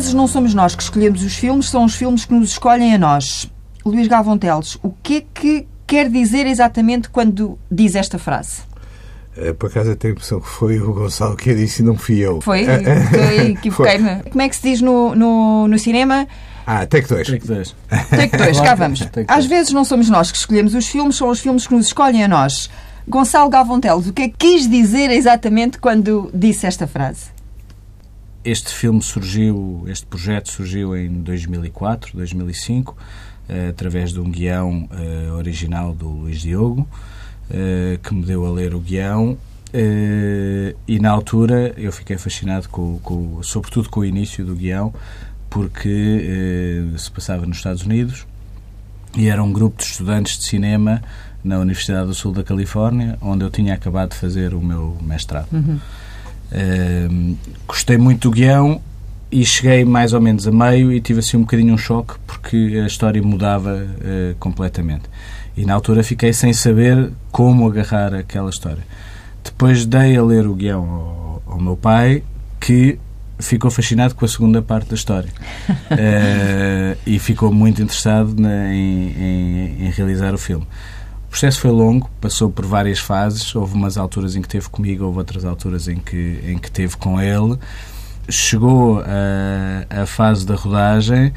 Às vezes não somos nós que escolhemos os filmes, são os filmes que nos escolhem a nós. Luís Galvão Teles, o que é que quer dizer exatamente quando diz esta frase? Eh, por acaso eu tenho a impressão que foi o Gonçalo que a disse e não fui eu. Foi? Equivoquei-me. Como é que se diz no, no, no cinema? Ah, take 2. Take 2. Take 2, cá vamos. Às vezes não somos nós que escolhemos os filmes, são os filmes que nos escolhem a nós. Gonçalo Galvão Teles, o que é que quis dizer exatamente quando disse esta frase? Este filme surgiu, este projeto surgiu em 2004, 2005, eh, através de um guião uh, original do Luís Diogo, uh, que me deu a ler o guião. e na altura eu fiquei fascinado, com, com, sobretudo com o início do guião, porque se passava nos Estados Unidos e era um grupo de estudantes de cinema na Universidade do Sul da Califórnia, onde eu tinha acabado de fazer o meu mestrado. Uhum. Uh, gostei muito do guião e cheguei mais ou menos a meio e tive assim um bocadinho um choque porque a história mudava uh, completamente. E na altura fiquei sem saber como agarrar aquela história. Depois dei a ler o guião ao, ao meu pai, que ficou fascinado com a segunda parte da história uh, e ficou muito interessado na, em, em, em realizar o filme. O processo foi longo, passou por várias fases. Houve umas alturas em que teve comigo, houve outras alturas em que, em que teve com ele. Chegou a, a fase da rodagem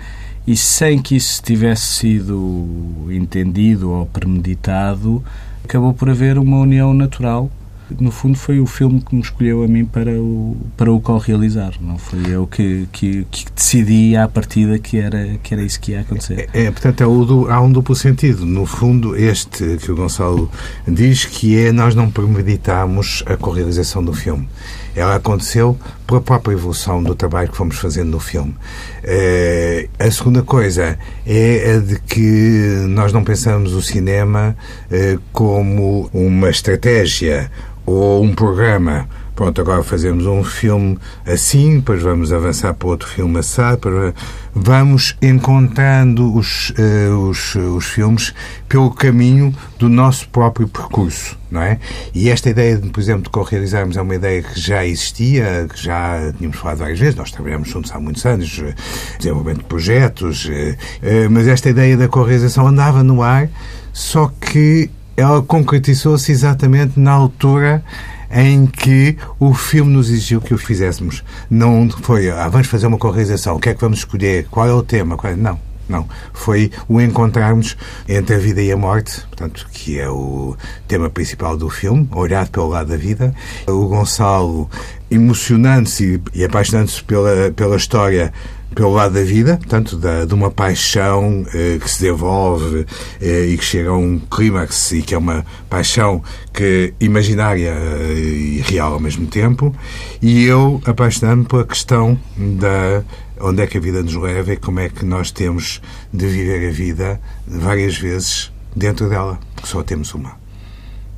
e, sem que isso tivesse sido entendido ou premeditado, acabou por haver uma união natural no fundo foi o filme que me escolheu a mim para o, para o co-realizar. Não foi eu que, que, que, decidi à partida que era, que era isso que ia acontecer. É, é portanto, é o, há um duplo sentido. No fundo, este que o Gonçalo diz que é nós não premeditamos a co-realização do filme. Ela aconteceu pela própria evolução do trabalho que fomos fazendo no filme. Uh, a segunda coisa é a de que nós não pensamos o cinema uh, como uma estratégia ou um programa. Pronto, agora fazemos um filme assim, depois vamos avançar para outro filme assado. Vamos encontrando os, uh, os, os filmes pelo caminho do nosso próprio percurso, não é? E esta ideia, de, por exemplo, de co-realizarmos é uma ideia que já existia, que já tínhamos falado várias vezes, nós trabalhamos juntos há muitos anos, eh, desenvolvimento de projetos, uh, uh, mas esta ideia da co-realização andava no ar, só que ela concretizou-se exatamente na altura em que o filme nos exigiu que o fizéssemos. Não foi, ah, vamos fazer uma correção, o que é que vamos escolher, qual é o tema, é... não. Não, foi o encontrarmos entre a vida e a morte, portanto, que é o tema principal do filme, olhado pelo lado da vida. O Gonçalo emocionando-se e apaixonando-se pela, pela história pelo lado da vida, portanto, da, de uma paixão eh, que se desenvolve eh, e que chega a um clímax e que é uma paixão que imaginária eh, e real ao mesmo tempo, e eu apaixonando-me pela questão da onde é que a vida nos leva e como é que nós temos de viver a vida várias vezes dentro dela, porque só temos uma.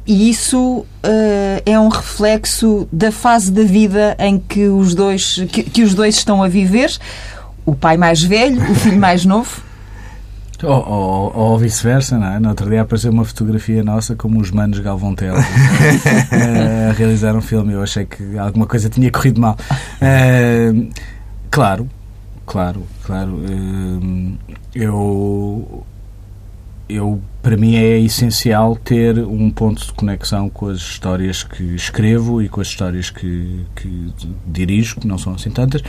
E isso uh, é um reflexo da fase da vida em que os dois que, que os dois estão a viver o pai mais velho, o filho mais novo? Ou, ou, ou vice-versa, não é? No outro dia apareceu uma fotografia nossa como os manos Galvão Teles a realizar um filme. Eu achei que alguma coisa tinha corrido mal. Uh, claro, claro, claro. Uh, eu, eu, para mim é essencial ter um ponto de conexão com as histórias que escrevo e com as histórias que, que dirijo, que não são assim tantas.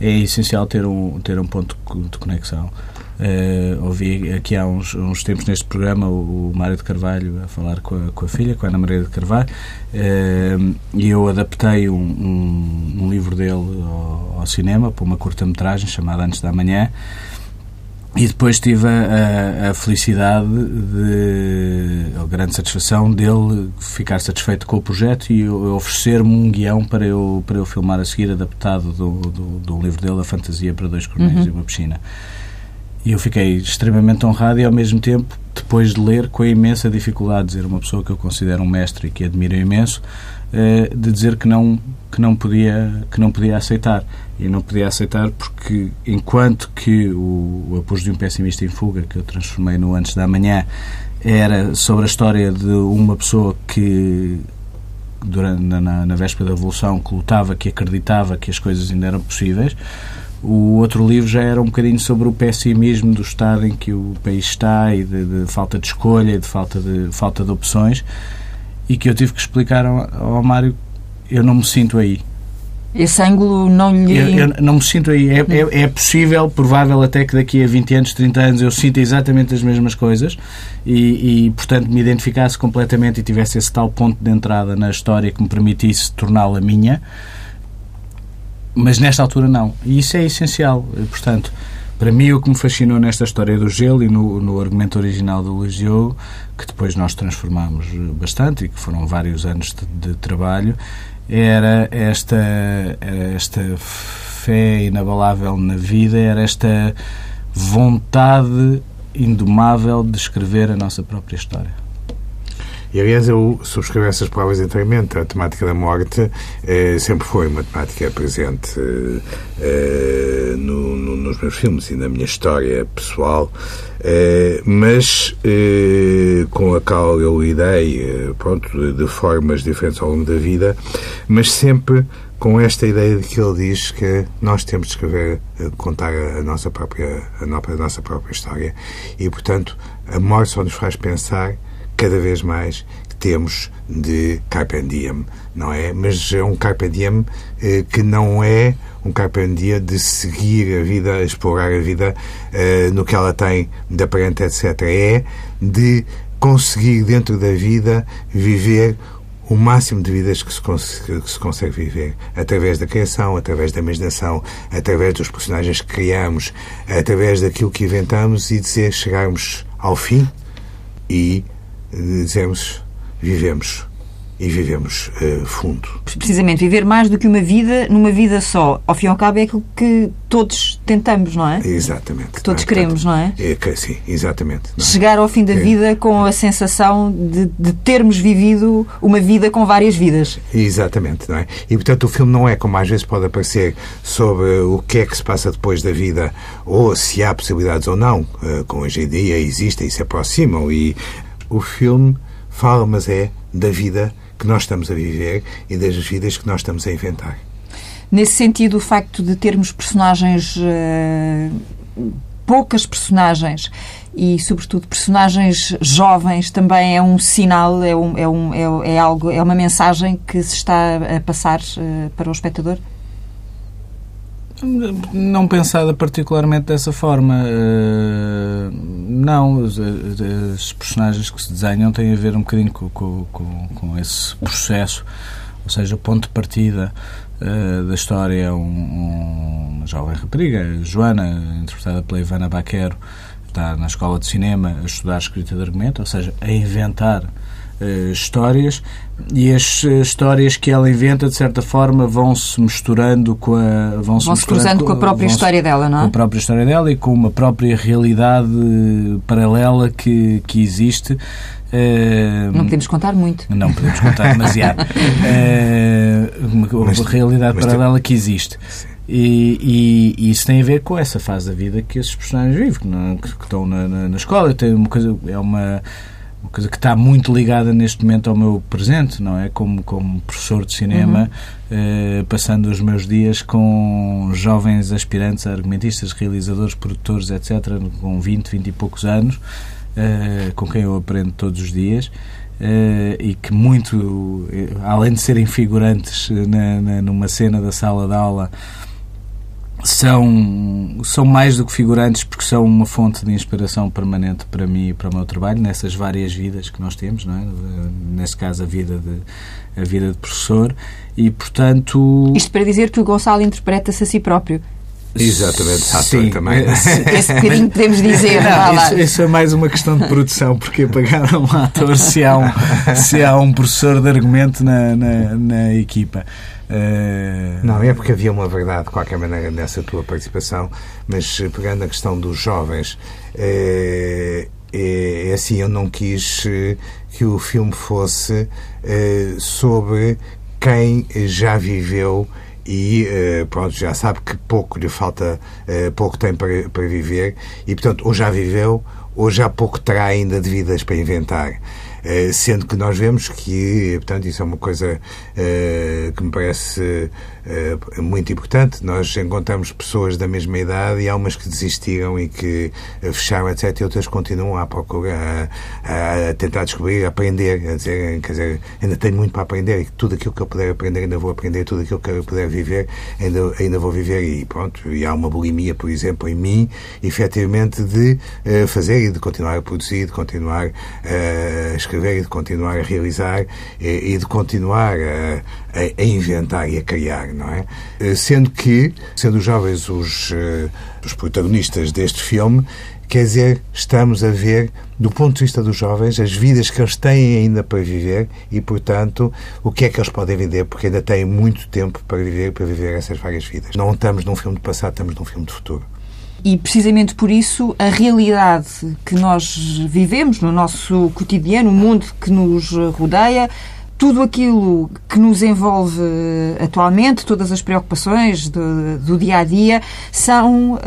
É essencial ter um, ter um ponto de conexão. Uh, ouvi aqui há uns, uns tempos neste programa o, o Mário de Carvalho a falar com a, com a filha, com a Ana Maria de Carvalho, uh, e eu adaptei um, um, um livro dele ao, ao cinema para uma curta-metragem chamada Antes da Manhã. E depois tive a, a, a, felicidade, de, a grande satisfação dele ficar satisfeito com o projeto e oferecer-me um guião para eu, para eu filmar a seguir, adaptado do, do, do livro dele, A Fantasia para Dois Coronéis uhum. e uma Piscina. E eu fiquei extremamente honrado e, ao mesmo tempo, depois de ler, com a imensa dificuldade de dizer uma pessoa que eu considero um mestre e que admiro imenso, de dizer que não, que, não podia, que não podia aceitar. E não podia aceitar porque enquanto que o, o Apoio de um Pessimista em Fuga, que eu transformei no Antes da Manhã, era sobre a história de uma pessoa que durante, na, na véspera da Revolução que lutava, que acreditava que as coisas ainda eram possíveis, O outro livro já era um bocadinho sobre o pessimismo do estado em que o país está e de, de falta de escolha e de falta de, falta de opções e que eu tive que explicar ao, ao Mário eu não me sinto aí. Esse ângulo não lhe. Eu, eu não me sinto aí. É, é, é, possível, provável até que daqui a 20 anos, 30 anos eu sinta exatamente as mesmas coisas e, e, portanto, me identificasse completamente e tivesse esse tal ponto de entrada na história que me permitisse torná-la minha. Mas nesta altura não. E isso é essencial. Portanto, para mim, o que me fascinou nesta história do gelo e no, no argumento original do Diogo, que depois nós transformámos bastante e que foram vários anos de, de trabalho, era esta, esta fé inabalável na vida, era esta vontade indomável de escrever a nossa própria história. E, aliás, eu subscrevo essas palavras inteiramente. A temática da morte eh, sempre foi uma temática presente eh, no, no, nos meus filmes e na minha história pessoal, eh, mas eh, com a qual eu lidei eh, pronto, de, de formas diferentes ao longo da vida, mas sempre com esta ideia de que ele diz que nós temos de escrever, eh, contar a nossa própria, a nossa própria história. E, portanto, a morte só nos faz pensar cada vez mais que temos de carpe diem, não é? Mas é um carpe diem eh, que não é um carpe diem de seguir a vida, explorar a vida eh, no que ela tem de aparente, etc. É de conseguir dentro da vida viver o máximo de vidas que se, consegue, que se consegue viver através da criação, através da imaginação, através dos personagens que criamos, através daquilo que inventamos e dizer chegarmos ao fim e dizemos vivemos e vivemos uh, fundo. Precisamente, viver mais do que uma vida numa vida só. Ao fim e ao cabo é aquilo que todos tentamos, não é? Exatamente. Que todos é? queremos, não é? é que, sim, exatamente. É? Chegar ao fim da é. vida com a sensação de, de, termos vivido uma vida com várias vidas. Exatamente, não é? E, portanto, o filme não é, como às vezes pode aparecer, sobre o que é que se passa depois da vida ou se há possibilidades ou não. Uh, com hoje em dia existem e se aproximam e o filme fala, mas é da vida que nós estamos a viver e das vidas que nós estamos a inventar. Nesse sentido, o facto de termos personagens, uh, poucas personagens e, sobretudo, personagens jovens também é um sinal, é, um, é, um, é, é algo, é uma mensagem que se está a passar uh, para o espectador? Não pensada particularmente dessa forma. Uh, não, os, os, personagens que se desenham têm a ver um bocadinho com, com, com, esse processo, ou seja, o ponto de partida uh, da história é um, uma jovem rapariga, Joana, interpretada pela Ivana Baquero, está na escola de cinema a estudar escrita de argumento, ou seja, a inventar uh, histórias e as uh, histórias que ela inventa, de certa forma, vão-se misturando com a. Vão-se vão cruzando com, com a própria história dela, não é? Com a própria história dela e com uma própria realidade paralela que, que existe. Uh, não podemos contar muito. Não podemos contar demasiado. uh, uma, uma realidade mas paralela que existe. E, e, e, isso tem a ver com essa fase da vida que esses personagens vivem, que, não, que, que estão na, na, na escola. Tem uma coisa, é uma uma coisa que está muito ligada neste momento ao meu presente, não é? Como, como professor de cinema, uhum. eh, passando os meus dias com jovens aspirantes argumentistas, realizadores, produtores, etc., com 20, 20 e poucos anos, eh, com quem eu aprendo todos os dias. Uh, e que muito, além de serem figurantes na, na, numa cena da sala de aula, são, são mais do que figurantes porque são uma fonte de inspiração permanente para mim e para o meu trabalho nessas várias vidas que nós temos, não é? neste caso a vida de, a vida de professor e portanto... Isto para dizer que o Gonçalo interpreta-se a si próprio. Exatamente, Sim, também. Esse bocadinho podemos dizer. Não, isso, isso, é mais uma questão de produção, porque pagaram um ator se há um, se há um professor de argumento na, na, na equipa. Uh... Não, é porque havia uma verdade, de qualquer maneira, nessa tua participação, mas pegando a questão dos jovens, é, é, é assim, eu não quis que o filme fosse é, sobre quem já viveu e pronto, já sabe que pouco lhe falta, pouco tem para, para viver e, portanto, ou já viveu ou já pouco terá ainda de vidas para inventar. sendo que nós vemos que, portanto, isso é uma coisa que me parece muito importante. Nós encontramos pessoas da mesma idade e há umas que desistiram e que fecharam, etc., e outras continuam à procura, a, a tentar descobrir, a aprender, a dizer, quer dizer, ainda tenho muito para aprender e tudo aquilo que eu puder aprender ainda vou aprender, tudo aquilo que eu puder viver ainda, ainda vou viver e pronto. E há uma bulimia, por exemplo, em mim, efetivamente, de uh, fazer e de continuar a produzir, de continuar uh, a escrever e de continuar a realizar e, e de continuar a, a, inventar e a criar, não é? Eh, sendo que, sendo os jovens os, os protagonistas deste filme, Quer dizer, estamos a ver, do ponto de vista dos jovens, as vidas que eles têm ainda para viver e, portanto, o que é que eles podem vender, porque ainda têm muito tempo para viver, para viver essas várias vidas. Não estamos num filme de passado, estamos num filme de futuro. E precisamente por isso, a realidade que nós vivemos no nosso cotidiano, o mundo que nos rodeia, tudo aquilo que nos envolve atualmente, todas as preocupações do, do dia a dia, são uh,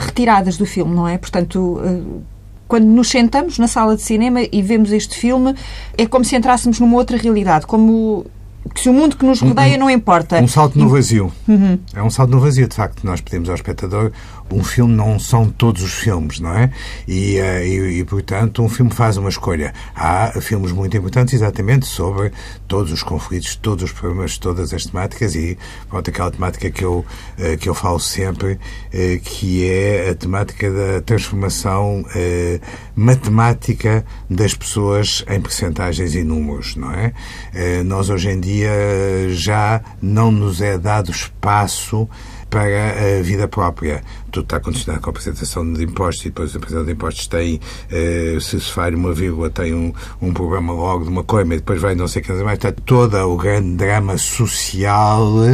retiradas do filme, não é? Portanto. Uh, quando nos sentamos na sala de cinema e vemos este filme, é como se entrássemos numa outra realidade, como se o mundo que nos rodeia um, não importa. Um salto no vazio. Uhum. É um salto no vazio, de facto. Nós pedimos ao espectador um filme não são todos os filmes, não é? E, eh, e, e, portanto, um filme faz uma escolha. Há filmes muito importantes exatamente sobre todos os conflitos, todos os problemas, todas as temáticas e, pronto, aquela temática que eu, eh, que eu falo sempre, eh, que é a temática da transformação matemática das pessoas em percentagens e números, não é? Nós, hoje em dia, já não nos é dado espaço para a vida própria. Tudo está condicionado com a apresentação de impostos e depois a apresentação de impostos tem, eh, se se falha uma vírgula, tem um, um problema logo de uma coisa, e depois vai não sei o que mais. Está todo o grande drama social,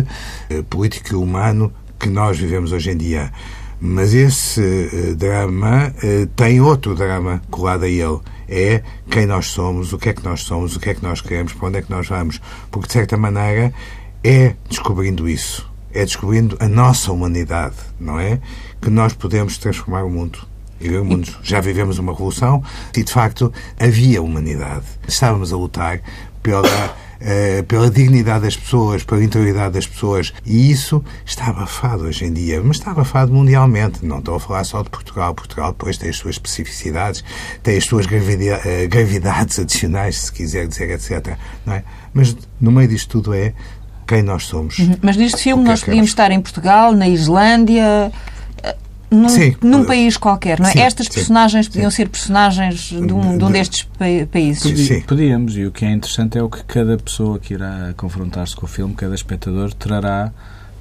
eh, político e humano que nós vivemos hoje em dia. Mas esse eh, drama tem outro drama colado a ele. É quem nós somos, o que é que nós somos, o que é que nós queremos, para onde é que nós vamos. Porque, de certa maneira, é descobrindo isso é descobrindo a nossa humanidade, não é? Que nós podemos transformar o mundo. Mundo. Já vivemos uma revolução e, de facto, havia humanidade. Estávamos a lutar pela. Uh, pela dignidade das pessoas, pela interioridade das pessoas. E isso está abafado hoje em dia, mas está abafado mundialmente. Não estou a falar só de Portugal. Portugal, depois, tem as suas especificidades, tem as suas gravidades, uh, gravidades adicionais, se quiser dizer, etc. É? Mas no meio disto tudo é quem nós somos. Uhum. Mas neste filme nós podíamos estar em Portugal, na Islândia, eh, num, sim, num país qualquer, não é? Sim, Estas personagens sim, podiam ser personagens de um, de um destes países. Sim. Podíamos, e o que é interessante é o que cada pessoa que irá confrontar-se com o filme, cada espectador, trará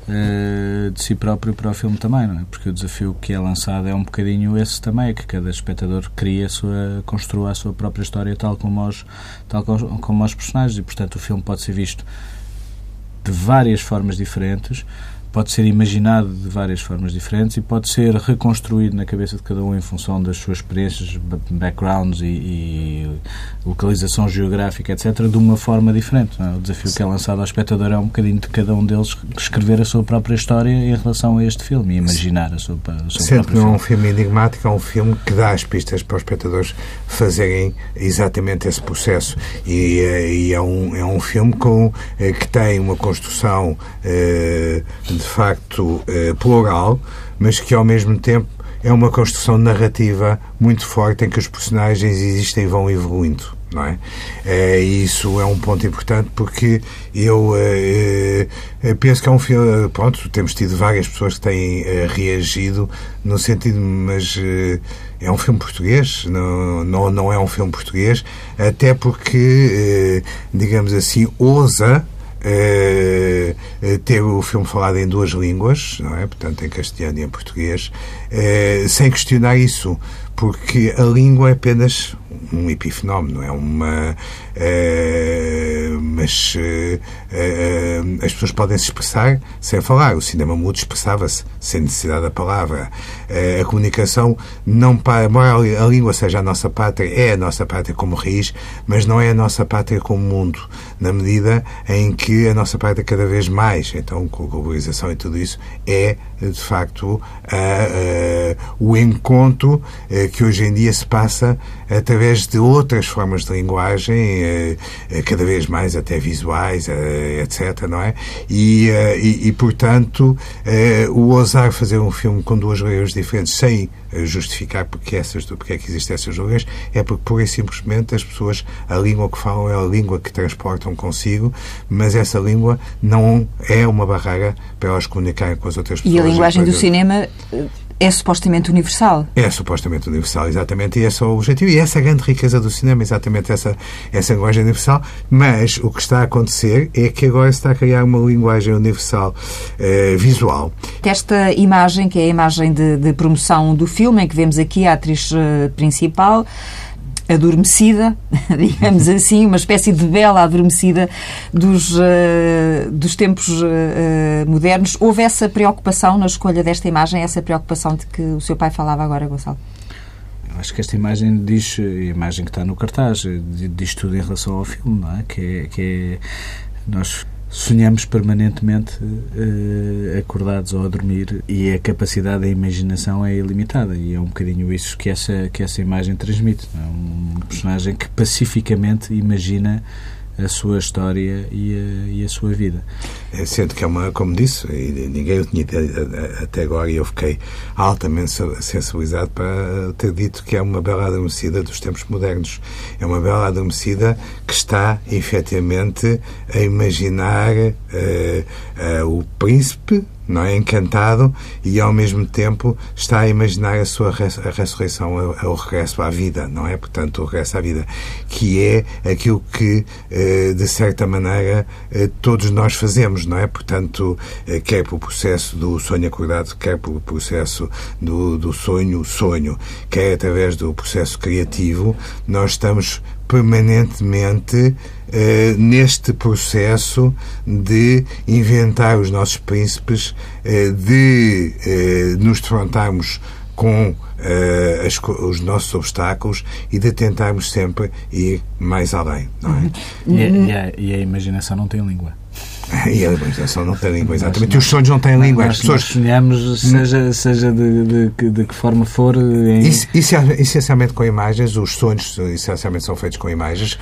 uh, de si próprio para o filme também, não é? Porque o desafio que é lançado é um bocadinho esse também, é que cada espectador cria a sua, construa a sua própria história tal como os, tal como, como os personagens, e portanto o filme pode ser visto de várias formas diferentes, pode ser imaginado de várias formas diferentes e pode ser reconstruído na cabeça de cada um em função das suas experiências, backgrounds e, e localização geográfica, etc., de uma forma diferente. É? O desafio Sim. que é lançado ao espectador é um bocadinho de cada um deles escrever a sua própria história em relação a este filme e imaginar a sua, a sua Sendo que não é um filme enigmático, é um filme que dá as pistas para os espectadores fazerem exatamente esse processo. E, eh, e é, um, é um filme com, eh, que tem uma construção eh, de facto plural, mas que ao mesmo tempo é uma construção narrativa muito forte em que os personagens existem e vão evoluindo. Não é? é isso é um ponto importante porque eu é, penso que é um filme. Pronto, temos tido várias pessoas que têm é, reagido no sentido, mas é um filme português, não, não, não é um filme português, até porque, digamos assim, ousa é, ter o filme falado em duas línguas, não é? Portanto, em castelhano e em português, é, sem questionar isso, porque a língua é apenas um epifenómeno, é uma. Mas as pessoas podem se expressar sem falar. O cinema mudo expressava-se sem necessidade da palavra. a comunicação não para. Embora a língua seja a nossa pátria, é a nossa pátria como raiz, mas não é a nossa pátria como mundo. Na medida em que a nossa prática cada vez mais, então com a globalização e tudo isso, é de facto a, a, o encontro a, que hoje em dia se passa através de outras formas de linguagem, cada vez mais até visuais, etc. Não é? E, e, e portanto, o ousar fazer um filme com duas línguas diferentes sem justificar porque, essas, porque é que existem essas línguas, é porque pura e simplesmente as pessoas, a língua que falam é a língua que transportam consigo, mas essa língua não é uma barreira para elas comunicarem com as outras pessoas. E a linguagem do cinema é supostamente universal. É supostamente universal, exatamente, e esse é o objetivo. E essa é a grande riqueza do cinema, exatamente essa, essa linguagem universal. Mas o que está a acontecer é que agora se está a criar uma linguagem universal eh, visual. Esta imagem, que é a imagem de, de, promoção do filme, em que vemos aqui a atriz uh, principal, adormecida, digamos assim, uma espécie de bela adormecida dos, uh, dos tempos uh, modernos. Houve essa preocupação na escolha desta imagem, essa preocupação de que o seu pai falava agora, Gonçalo? Acho que esta imagem diz, a imagem que está no cartaz, diz tudo em relação ao filme, não é? Que é, que é nós sonhamos permanentemente uh, acordados ou a dormir e a capacidade da imaginação é ilimitada e é um bocadinho isso que essa, que essa imagem transmite. É um personagem que pacificamente imagina a sua história e a, e a sua vida. É, sendo que é uma, como disse, ninguém o tinha até agora e eu fiquei altamente sensibilizado para ter dito que é uma bela adormecida dos tempos modernos. É uma bela adormecida que está, efetivamente, a imaginar uh, uh, o príncipe não é encantado e ao mesmo tempo está a imaginar a sua a ressurreição, o regresso à vida, não é? Portanto, o regresso à vida, que é aquilo que eh, de certa maneira eh, todos nós fazemos, não é? Portanto, eh, quer pelo processo do sonho acordado, quer pelo processo do, do sonho sonho, quer através do processo criativo, nós estamos permanentemente eh, neste processo de inventar os nossos príncipes, eh, de eh, nos defrontarmos com as, os nossos obstáculos e de tentarmos sempre ir mais além. Não é? a, e, a, e a imaginação não tem língua. E a imaginação não tem língua, exatamente. Nós, e os sonhos não têm língua. Nós, As pessoas... sonhamos, seja, seja de, de, de, que forma for. Em... Essencialmente com imagens, os sonhos essencialmente são feitos com imagens.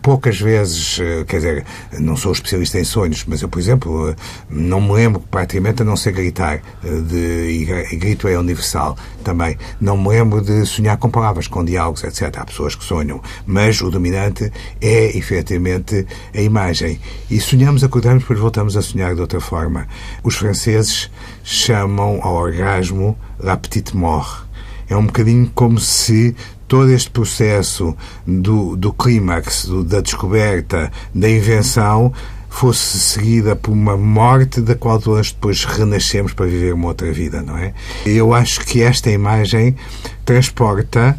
Poucas vezes, eh, quer dizer, não sou especialista em sonhos, mas eu, por exemplo, eh, não me lembro praticamente a não ser gritar. Eh, de, e grito é universal também. Não me lembro de sonhar com palavras, com diálogos, etc. Há pessoas que sonham, mas o dominante é efetivamente a imagem. E sonhamos, acordamos depois voltamos a sonhar de outra forma. Os franceses chamam ao orgasmo la petite mort. É um bocadinho como se todo este processo do, do clímax, do, da descoberta, da invenção, fosse seguida por uma morte da qual todos depois renascemos para viver uma outra vida, não é? Eu acho que esta imagem transporta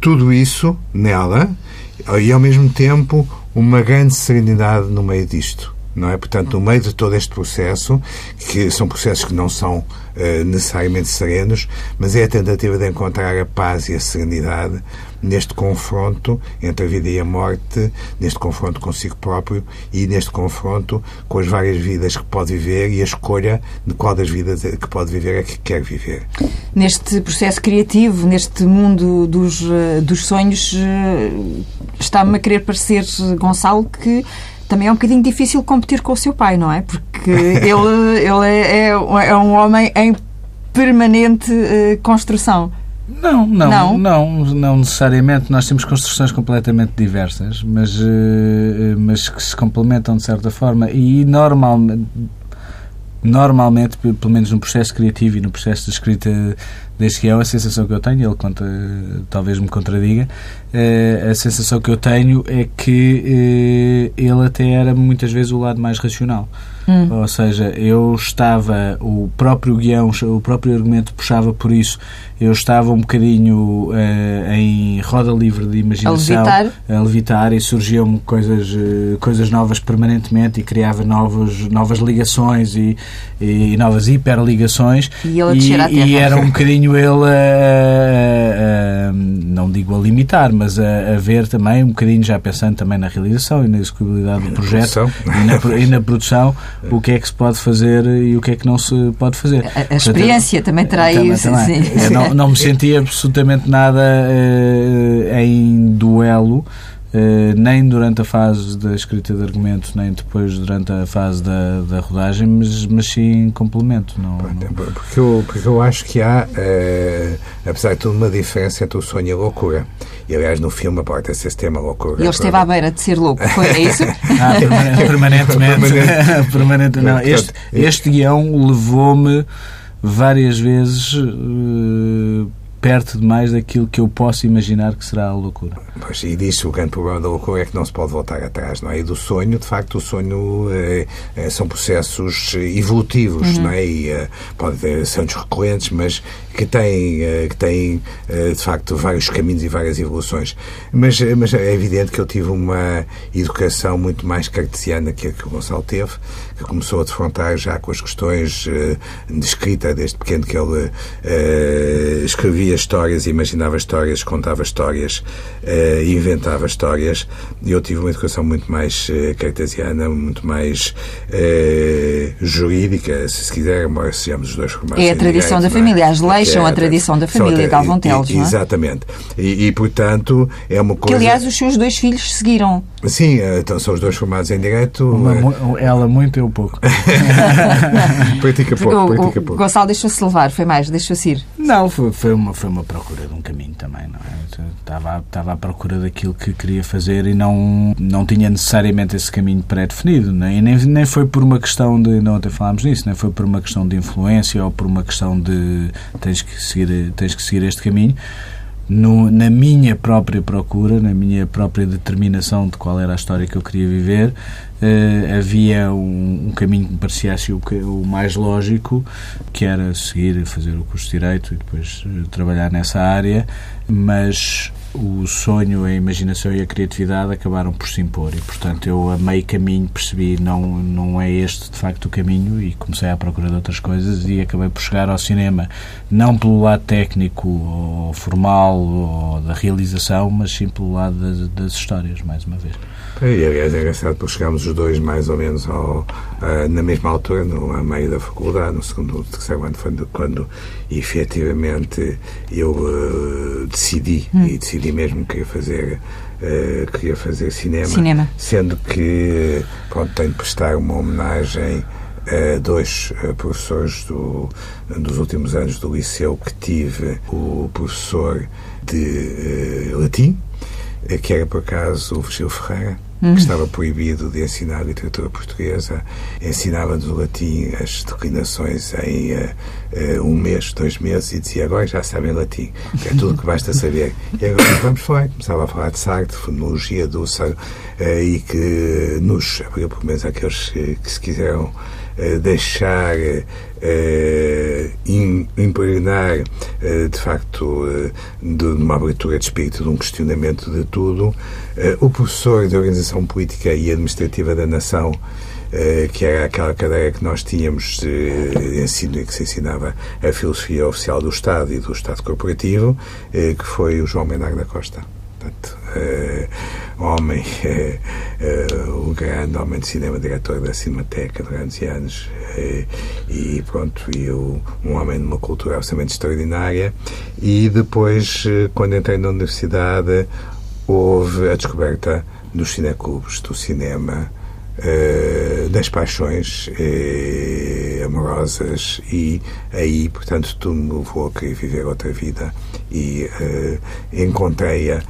tudo isso nela e, ao mesmo tempo, uma grande serenidade no meio disto não é? Portanto, no meio de todo este processo, que são processos que não são uh, necessariamente serenos, mas é a tentativa de encontrar a paz e a serenidade neste confronto entre a vida e a morte, neste confronto consigo próprio e neste confronto com as várias vidas que pode viver e a escolha de qual das vidas que pode viver é que quer viver. Neste processo criativo, neste mundo dos, eh, dos sonhos, eh, está-me a querer parecer, Gonçalo, que também é um bocadinho difícil competir com o seu pai, não é? Porque ele, ele é, é, é um homem em permanente uh, construção. Não, não, não, não, não, necessariamente. Nós temos construções completamente diversas, mas, uh, mas que se complementam de certa forma e normalmente normalmente, pelo menos no processo criativo e no processo de escrita deste que é a sensação que eu tenho, ele conta, talvez me contradiga, eh, a sensação que eu tenho é que eh, ele até era muitas vezes o lado mais racional. Hum. Ou seja, eu estava, o próprio guião, o próprio argumento puxava por isso, eu estava um bocadinho uh, em roda livre de imaginação, a levitar, a levitar e surgiam-me coisas, uh, coisas novas permanentemente e criava novos, novas ligações e, e novas hiperligações. E, e, e era um bocadinho ele, uh, não digo a limitar, mas a, a, ver também, um bocadinho já pensando também na realização e na execuibilidade do projeto e na, e na, produção, o que é que se pode fazer e o que é que não se pode fazer. A, a experiência Portanto, também terá isso. Também. Não, não, me senti absolutamente nada uh, em duelo nem durante a fase da escrita de argumento, nem depois durante a fase da, da rodagem, mas, mas sim complemento. Não, não... Porque, eu, porque eu acho que há, uh, apesar de tudo, uma diferença entre o sonho e a loucura. E, aliás, no filme aborda-se esse tema loucura. Ele esteve à beira de ser louco, foi é isso? ah, permanentemente. Permanente. Não, este, este guião levou-me várias vezes. Uh, perto demais daquilo que eu posso imaginar que será a loucura. Pois, e disso o grande problema da loucura é que não se pode voltar atrás, não é? E do sonho, de facto, o sonho é, é, são processos evolutivos, uhum. não é? E é, pode ter santos recorrentes, mas que têm, que têm, de facto, vários caminhos e várias evoluções. Mas, mas é evidente que eu tive uma educação muito mais cartesiana que a que o Gonçalo teve, que começou a defrontar já com as questões de escrita, desde pequeno que ele escrevia histórias, imaginava histórias, contava histórias, uh, inventava histórias. E eu tive uma educação muito mais uh, cartesiana, muito mais uh, jurídica, se se quiser, embora sejamos os dois formados. É a tradição da é? família. As leis são a tradição da família de Alvon Teles, não é? Exatamente. E, e, portanto, é uma coisa... Que, aliás, os seus dois filhos seguiram. Sim, então são os dois formados em direito. Uma, ela muito, eu pouco. pratica pouco, pratica pouco. Gonçalo deixou-se levar, foi mais, deixou-se ir. Não, foi, foi uma foi uma procura de um caminho também, não é? Estava, estava à procura daquilo que queria fazer e não, não tinha necessariamente esse caminho pré-definido, é? e nem, nem foi por uma questão de, não até falámos nisso, nem foi por uma questão de influência ou por uma questão de tens que seguir, tens que seguir este caminho. No, na minha própria procura, na minha própria determinação de qual era a história que eu queria viver, uh, havia um, um, caminho que me parecia assim, o, o, mais lógico, que era seguir, fazer o curso de Direito e depois uh, trabalhar nessa área, mas o sonho, a imaginação e a criatividade acabaram por se impor e, portanto, eu a meio caminho percebi não não é este de facto o caminho e comecei à procura de outras coisas e acabei por chegar ao cinema não pelo lado técnico ou formal ou da realização, mas sim pelo lado das, das histórias, mais uma vez. E, aliás, é engraçado porque chegámos os dois mais ou menos ao, uh, na mesma altura, no, a meio da faculdade, no segundo ou terceiro ano, quando, quando efetivamente eu uh, decidi, hum. e decidi mesmo que ia fazer Uh, queria fazer cinema, cinema, sendo que pronto, tenho de prestar uma homenagem a dois professores do, dos últimos anos do liceu que tive, o professor de uh, latim, que era por acaso o Virgílio Ferreira, que estava proibido de ensinar literatura portuguesa, ensinava-nos o latim, as declinações em uh, uh, um mês, dois meses, e dizia agora já sabem latim, é tudo que basta saber. E agora vamos falar. Começava a falar de Sartre, fonologia do Sartre, uh, e que nos abriu, pelo menos aqueles que, que se quiseram deixar impregnar de facto de uma abertura de espírito, de um questionamento de tudo. O professor de organização política e administrativa da nação que era aquela cadeira que nós tínhamos de ensino em que se ensinava a filosofia oficial do Estado e do Estado corporativo, que foi o João Menard da Costa. Portanto, homem, o grande homem de cinema, diretor da Cinemateca durante anos, e pronto, e um homem de uma cultura absolutamente extraordinária. E depois, quando entrei na universidade, houve a descoberta dos cineclubes, do cinema, das paixões amorosas e aí, portanto, tudo me levou a querer viver outra vida e encontrei-a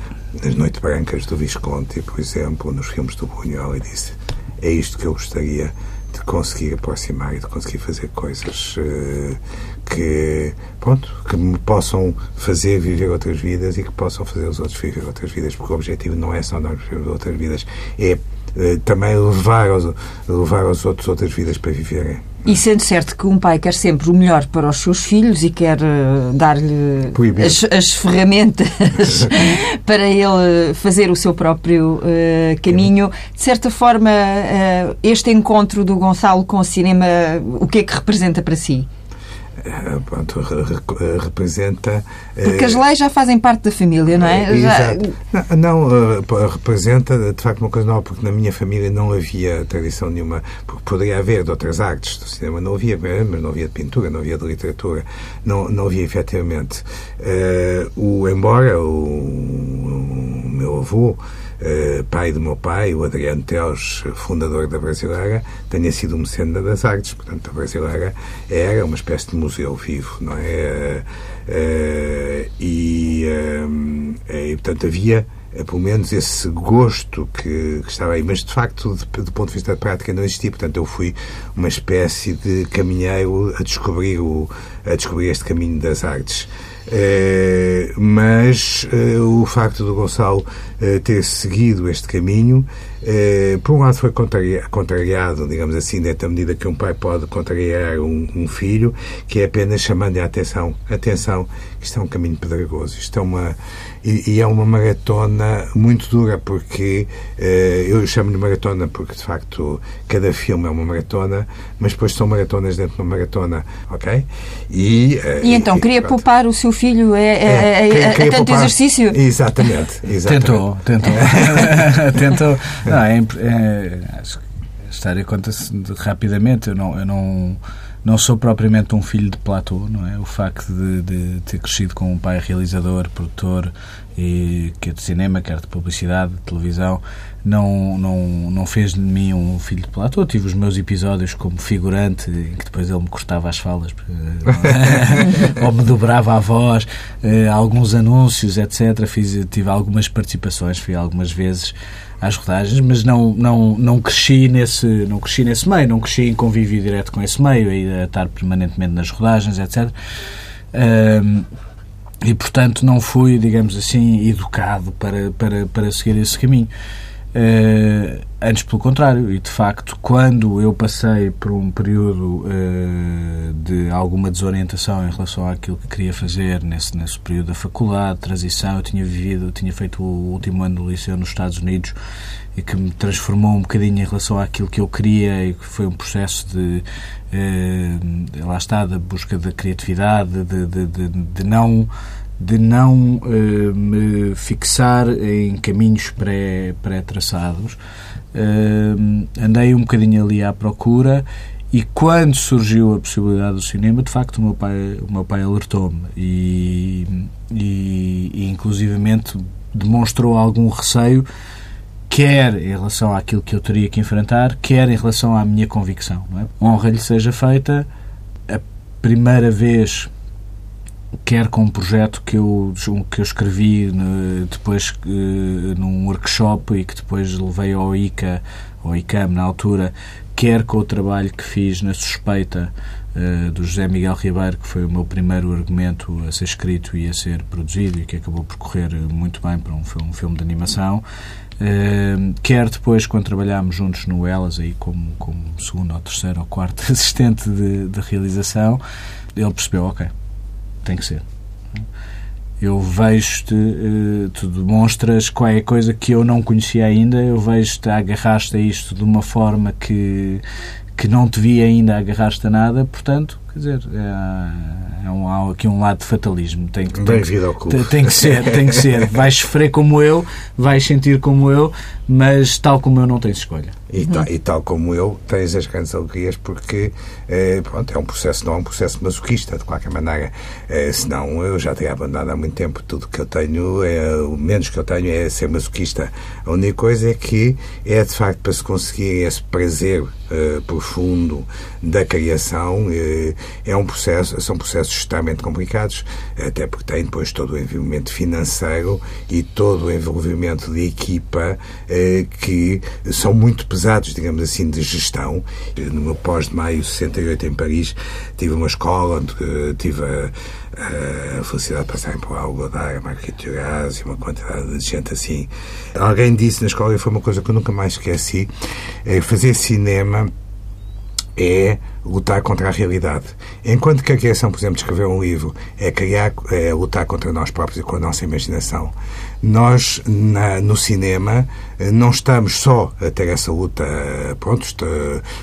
nas Noites Brancas do Visconti, por exemplo, nos filmes do Buñuel e disse é isto que eu gostaria de conseguir aproximar e de conseguir fazer coisas uh, que, pronto, que me possam fazer viver outras vidas e que possam fazer os outros viver outras vidas, porque o objetivo não é só nós viver outras vidas, é uh, também levar aos, levar aos outros outras vidas para viverem. E sendo certo que um pai quer sempre o melhor para os seus filhos e quer uh, dar-lhe as, as, ferramentas para ele fazer o seu próprio uh, caminho, de certa forma, uh, este encontro do Gonçalo com o cinema, o que é que representa para si? Eh, pronto, representa. Porque as leis já fazem parte da família, não é? Já... Não, não, representa de facto uma coisa nova, porque na minha família não havia tradição nenhuma, poderia haver de outras artes, do cinema não havia, mas não havia de pintura, não havia de literatura, não, não havia efetivamente. o, embora o, o meu avô eh, pai do meu pai, o Adriano Teles, fundador da Brasileira, tenha sido um mecena das artes. Portanto, a Brasileira era uma espécie de museu vivo, não é? Uh, e, uh, e, portanto, havia pelo menos esse gosto que, que, estava aí, mas de facto, do ponto de vista da prática, não existia. Portanto, eu fui uma espécie de caminheiro a descobrir, o, a descobrir este caminho das artes. Uh, mas uh, o facto do Gonçalo uh, ter seguido este caminho, por um lado foi contrariado, digamos assim, nesta medida que um pai pode contrariar um, um filho, que é apenas chamando a atenção, atenção, isto é um caminho pedregoso, isto é uma e, e é uma maratona muito dura porque eu chamo-lhe maratona porque de facto cada filme é uma maratona, mas depois são maratonas dentro de uma maratona, ok? E, e então, e, queria pronto. poupar o seu filho é, é, é, é, é tanto poupar... exercício? Exatamente. exatamente. Tentou, tentou. tentou. Não, é, é, a história conta-se rapidamente. Eu não, eu não, não sou propriamente um filho de Platô, não é? O facto de, de ter crescido com um pai realizador, produtor, e, quer de cinema, quer de publicidade, de televisão, não, não, não fez de mim um filho de Platô. Tive os meus episódios como figurante, em que depois ele me cortava as falas, ou me dobrava a voz, eh, alguns anúncios, etc. Fiz, tive algumas participações, fui algumas vezes às rodagens, mas não, não, não, cresci nesse, não cresci nesse meio, não cresci em convívio direto com esse meio, a estar permanentemente nas rodagens, etc. Um, e, portanto, não fui, digamos assim, educado para, para, para seguir esse caminho. Uh, antes, pelo contrário, e de facto, quando eu passei por um período uh, de alguma desorientação em relação àquilo que queria fazer nesse, nesse período da faculdade, transição, eu tinha vivido, eu tinha feito o último ano do liceu nos Estados Unidos e que me transformou um bocadinho em relação àquilo que eu queria e que foi um processo de, uh, lá está, da busca da criatividade, de, de, de, de não de não uh, me fixar em caminhos pré-traçados. Pré uh, andei um bocadinho ali à procura e quando surgiu a possibilidade do cinema, de facto, o meu pai, o meu pai alertou-me e, e, e, inclusivamente, demonstrou algum receio, quer em relação àquilo que eu teria que enfrentar, quer em relação à minha convicção. É? Honra lhe seja feita. A primeira vez quer com um projeto que eu, que eu escrevi depois uh, num workshop e que depois levei ao ICA, ao ICAM na altura, quer com o trabalho que fiz na suspeita uh, do José Miguel Ribeiro, que foi o meu primeiro argumento a ser escrito e a ser produzido e que acabou por correr muito bem para um um filme de animação. Uh, quer depois, quando trabalhámos juntos no Elas, aí como, como segundo ou terceiro ou quarto assistente de, de realização, ele percebeu, ok, tem que ser. Eu vejo-te, eh, tu demonstras qualquer coisa que eu não conhecia ainda, eu vejo-te agarraste a isto de uma forma que, que não te vi ainda agarraste a nada, portanto, quer dizer, é, é um, há aqui um lado de fatalismo. Tem que, tem, tem, tem que ser, tem que ser. Vais sofrer como eu, vais sentir como eu, mas tal como eu não tens escolha. E, tal, e, tal, como eu, tens as grandes alegrias porque é, pronto, é um processo, não é um processo masoquista, de qualquer maneira. É, senão eu já teria abandonado há muito tempo tudo que eu tenho, é, o menos que eu tenho é ser masoquista. A única coisa é que é de facto para se conseguir esse prazer uh, profundo da criação, uh, é um processo, são processos extremamente complicados, até porque tem depois todo o envolvimento financeiro e todo o envolvimento de equipa uh, que são muito pesados digamos assim, de gestão. No meu pós de maio 68 em Paris, tive uma escola onde uh, tive a, a, felicidade de passar por Algodar, a Marquito Gás e uma quantidade de gente assim. Alguém disse na escola, e foi uma coisa que eu nunca mais esqueci, é fazer cinema é lutar contra a realidade. Enquanto que a criação, por exemplo, de escrever um livro é, criar, é lutar contra nós próprios e com a nossa imaginação, nós, na, no cinema, não estamos só a ter essa luta, pronto,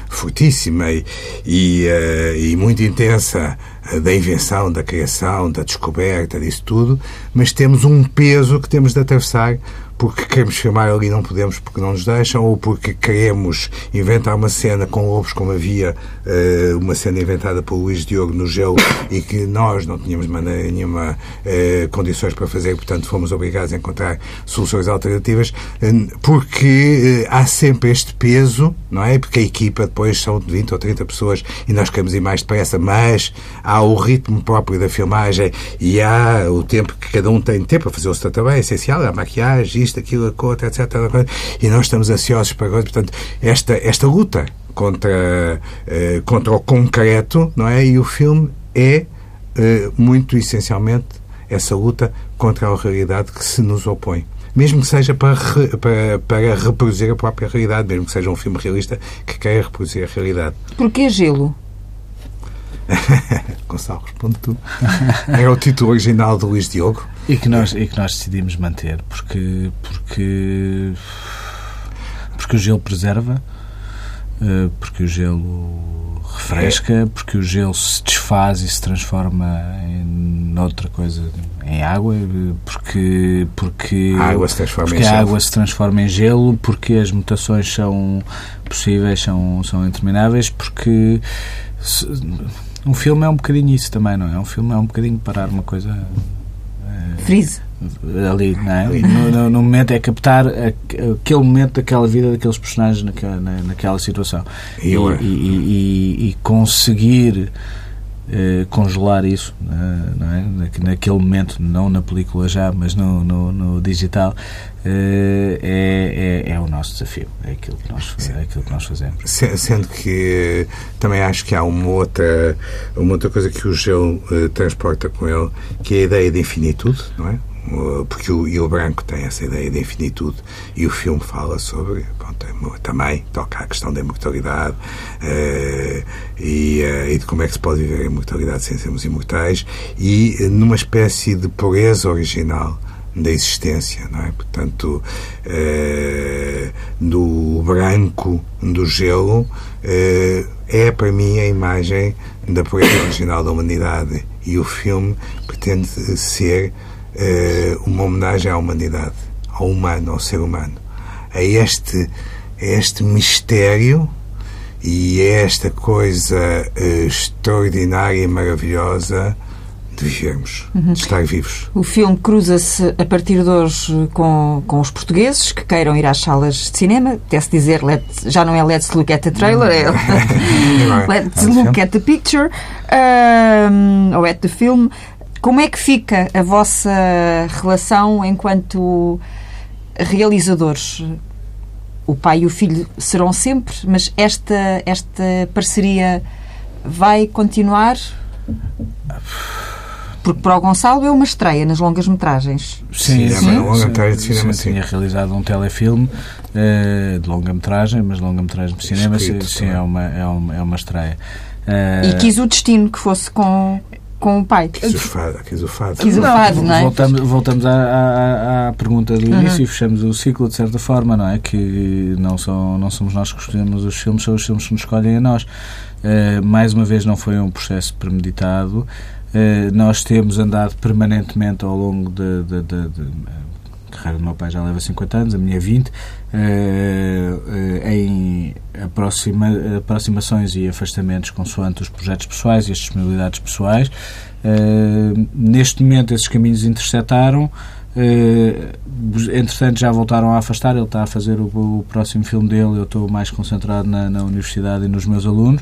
fortíssima e, e, eh, e muito intensa eh, da invenção, da criação, da descoberta, disso tudo, mas temos um peso que temos de atravessar porque queremos filmar ali e não podemos porque não nos deixam, ou porque queremos inventar uma cena com lobos, como havia uh, uma cena inventada por Luís Diogo no gelo e que nós não tínhamos maneira nenhuma uh, condições para fazer, portanto fomos obrigados a encontrar soluções alternativas, uh, porque há sempre este peso, não é? Porque a equipa depois são de 20 ou 30 pessoas e nós queremos ir mais depressa, mas há o ritmo próprio da filmagem e há o tempo que cada um tem tempo para fazer o seu trabalho, é essencial, a maquiagem, isto, aquilo, a cota, etc. E nós estamos ansiosos para agora. Portanto, esta, esta luta contra, eh, contra o concreto, não é? E o filme é eh, muito essencialmente essa luta contra a realidade que se nos opõe mesmo que seja para, para, para reproduzir a própria realidade, mesmo que seja um filme realista que queira reproduzir a realidade. Porquê gelo? Gonçalo, responde tu. É o título original do Luís Diogo. E que nós, e que nós decidimos manter, porque, porque, porque o gelo preserva, eh, porque o gelo refresca, é. porque o gelo se desfaz e se transforma em outra coisa, em água, porque, porque, a água se transforma, porque em, a gelo. água se transforma em gelo, porque as mutações são possíveis, são, são intermináveis, porque se, um filme é um bocadinho isso também, não é? Um filme é um bocadinho parar uma coisa. Freeze. Ali, não é? No, no, no, momento é captar aquele momento daquela vida daqueles personagens naquela, naquela situação. E, e, e, e conseguir eh, congelar isso não é? naquele momento, não na película já, mas no, no, no digital, eh, é, é, é, o nosso desafio. É aquilo que nós, é aquilo que nós fazemos. Sendo que também acho que há uma outra, uma outra coisa que o gelo uh, transporta com ele, que é a ideia de infinitude, não é? Porque o, e o branco tem essa ideia de infinitude e o filme fala sobre é também toca a questão da imortalidade uh, e, uh, e, de como é que se pode viver a imortalidade sem sermos imortais e uh, numa espécie de pureza original da existência, não é? Portanto, do branco do gelo é para mim a imagem da pureza original da humanidade e o filme pretende ser uma homenagem à humanidade, ao humano, ao ser humano, a este, a este mistério e a esta coisa uh, extraordinária e maravilhosa de vivermos, uhum. de estar vivos. O filme cruza-se a partir de hoje com, com os portugueses que queiram ir às salas de cinema. Deve-se dizer, let, já não é Let's Look at the Trailer, é, é Let's Look at the Picture ou at the Film. Como é que fica a vossa relação enquanto realizadores? O pai e o filho serão sempre, mas esta, esta parceria vai continuar? Porque para o Gonçalo é uma estreia nas longas-metragens. Sim, sim, sim. É uma longa-metragem de cinema, sim. Tinha realizado um telefilme uh, de longa-metragem, mas longa-metragem de cinema, Escrito, sim, é uma, é, uma, é uma estreia. Uh, e quis o destino que fosse com com o pai. Quis o fado, quis o fado. Quis o fado, não é? Voltamos, voltamos à, à, à pergunta do início uhum. e fechamos o ciclo, de certa forma, não é? Que não, são, não somos nós que escolhemos os filmes, são os filmes que nos escolhem a nós. Uh, mais uma vez, não foi um processo premeditado. Uh, nós temos andado permanentemente ao longo de, de, de, de a carreira do meu pai já leva 50 anos, a minha 20, uh, uh, em aproxima, aproximações e afastamentos consoante os projetos pessoais e as disponibilidades pessoais. Uh, neste momento, esses caminhos intersetaram. Uh, entretanto já voltaram a afastar ele está a fazer o, o próximo filme dele eu estou mais concentrado na, na universidade e nos meus alunos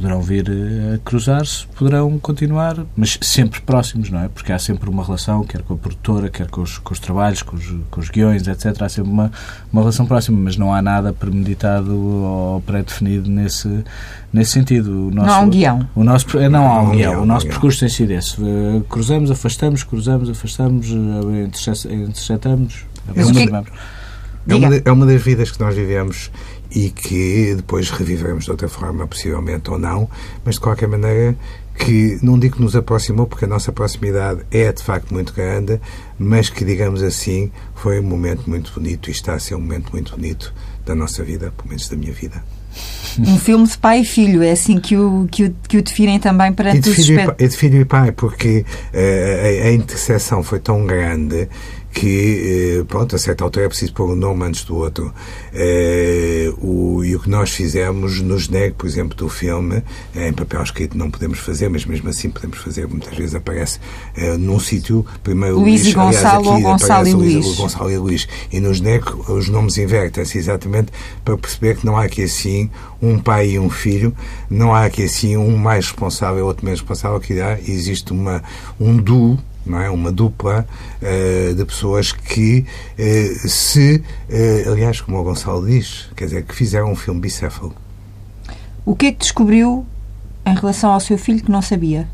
poderão vir eh, a cruzar-se, poderão continuar, mas sempre próximos, não é? Porque há sempre uma relação, quer com a produtora, quer com os, com os trabalhos, com os, com os guiões, etc. Há sempre uma, uma relação próxima, mas não há nada premeditado ou pré-definido nesse, nesse sentido. O nosso, não há um guião. O nosso, eh, não há um, guião. O nosso percurso tem sido esse. Eh, cruzamos, afastamos, cruzamos, afastamos, interceptamos. É uma, é, uma, é uma das vidas que nós vivemos e que depois reviveremos de outra forma, possivelmente ou não, mas de qualquer maneira que não digo que nos aproximou, porque a nossa proximidade é de facto muito grande, mas que, digamos assim, foi um momento muito bonito e está a ser um momento muito bonito da nossa vida, pelo menos da minha vida. Um filme de pai e filho, é assim que o, que o, que o definem também para e de, filho e, de filho e pai, porque uh, a, a interseção foi tão grande que, eh, pronto, a certa altura é preciso pôr um nome antes do outro. Eh, o, e o que nós fizemos no genérico, por exemplo, do filme, eh, em papel escrito não podemos fazer, mas mesmo assim podemos fazer, muitas vezes aparece num sítio, primeiro Luís, Luís e Gonçalo, aliás, aqui Gonçalo e Luís. Luís. Gonçalo e Luís. E no genérico os nomes invertem-se exatamente para perceber que não há aqui assim um pai e um filho, não há aqui assim um mais responsável, outro menos responsável, que há, existe uma, um duo não é? Uma dupla uh, de pessoas que uh, se, uh, aliás, como o Gonçalo diz, quer dizer, que fizeram um filme bicéfalo. O que é que descobriu em relação ao seu filho que não sabia?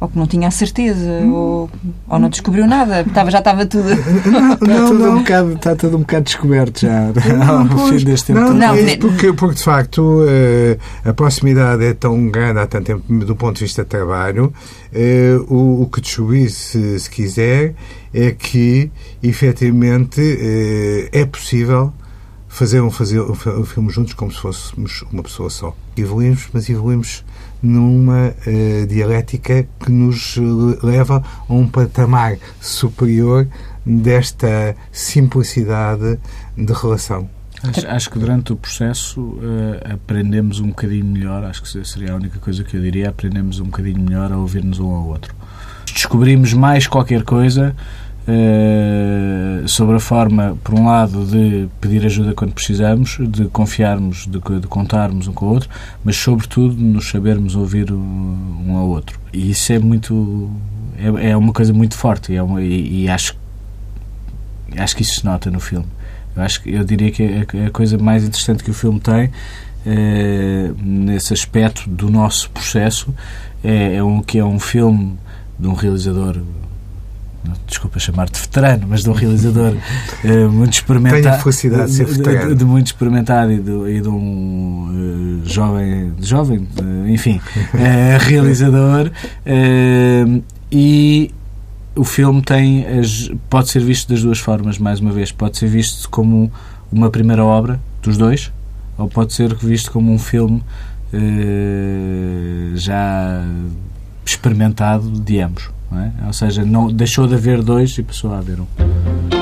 Ou que não tinha a certeza, hum. ou, ou não descobriu nada, estava, já estava tudo. Não, está, não, tudo não. Um bocado, está tudo um bocado descoberto já não, ao fim deste tempo. Não, não, é porque, porque de facto eh, a proximidade é tão grande há tanto tempo do ponto de vista de trabalho. Eh, o, o que descobri, se, se quiser, é que efetivamente eh, é possível fazer um, fazer um filme juntos como se fôssemos uma pessoa só. Evoluímos, mas evoluímos numa uh, dialética que nos leva a um patamar superior desta simplicidade de relação. Acho, acho, que durante o processo uh, aprendemos um bocadinho melhor, acho que seria a única coisa que eu diria, aprendemos um bocadinho melhor a ouvir-nos um ao outro. Descobrimos mais qualquer coisa eh, sobre a forma, por um lado, de pedir ajuda quando precisamos, de confiarmos, de, de contarmos um com o outro, mas, sobretudo, nos sabermos ouvir um ao outro. E isso é muito. é, é uma coisa muito forte é uma, e, e acho, acho que isso se nota no filme. Eu, acho, eu diria que a, a coisa mais interessante que o filme tem é, nesse aspecto do nosso processo é, é um que é um filme de um realizador desculpa chamar-te veterano, mas de um realizador uh, muito experimentado. Tenho a felicidade de ser veterano. De, de, muito experimentado e de, e de um uh, jovem, jovem uh, enfim, realizador. e o filme tem as, pode ser visto das duas formas, mais uma vez. Pode ser visto como uma primeira obra dos dois, ou pode ser visto como um filme já experimentado de ambos. É? Ou seja, não, deixou de haver dois e passou a haver um.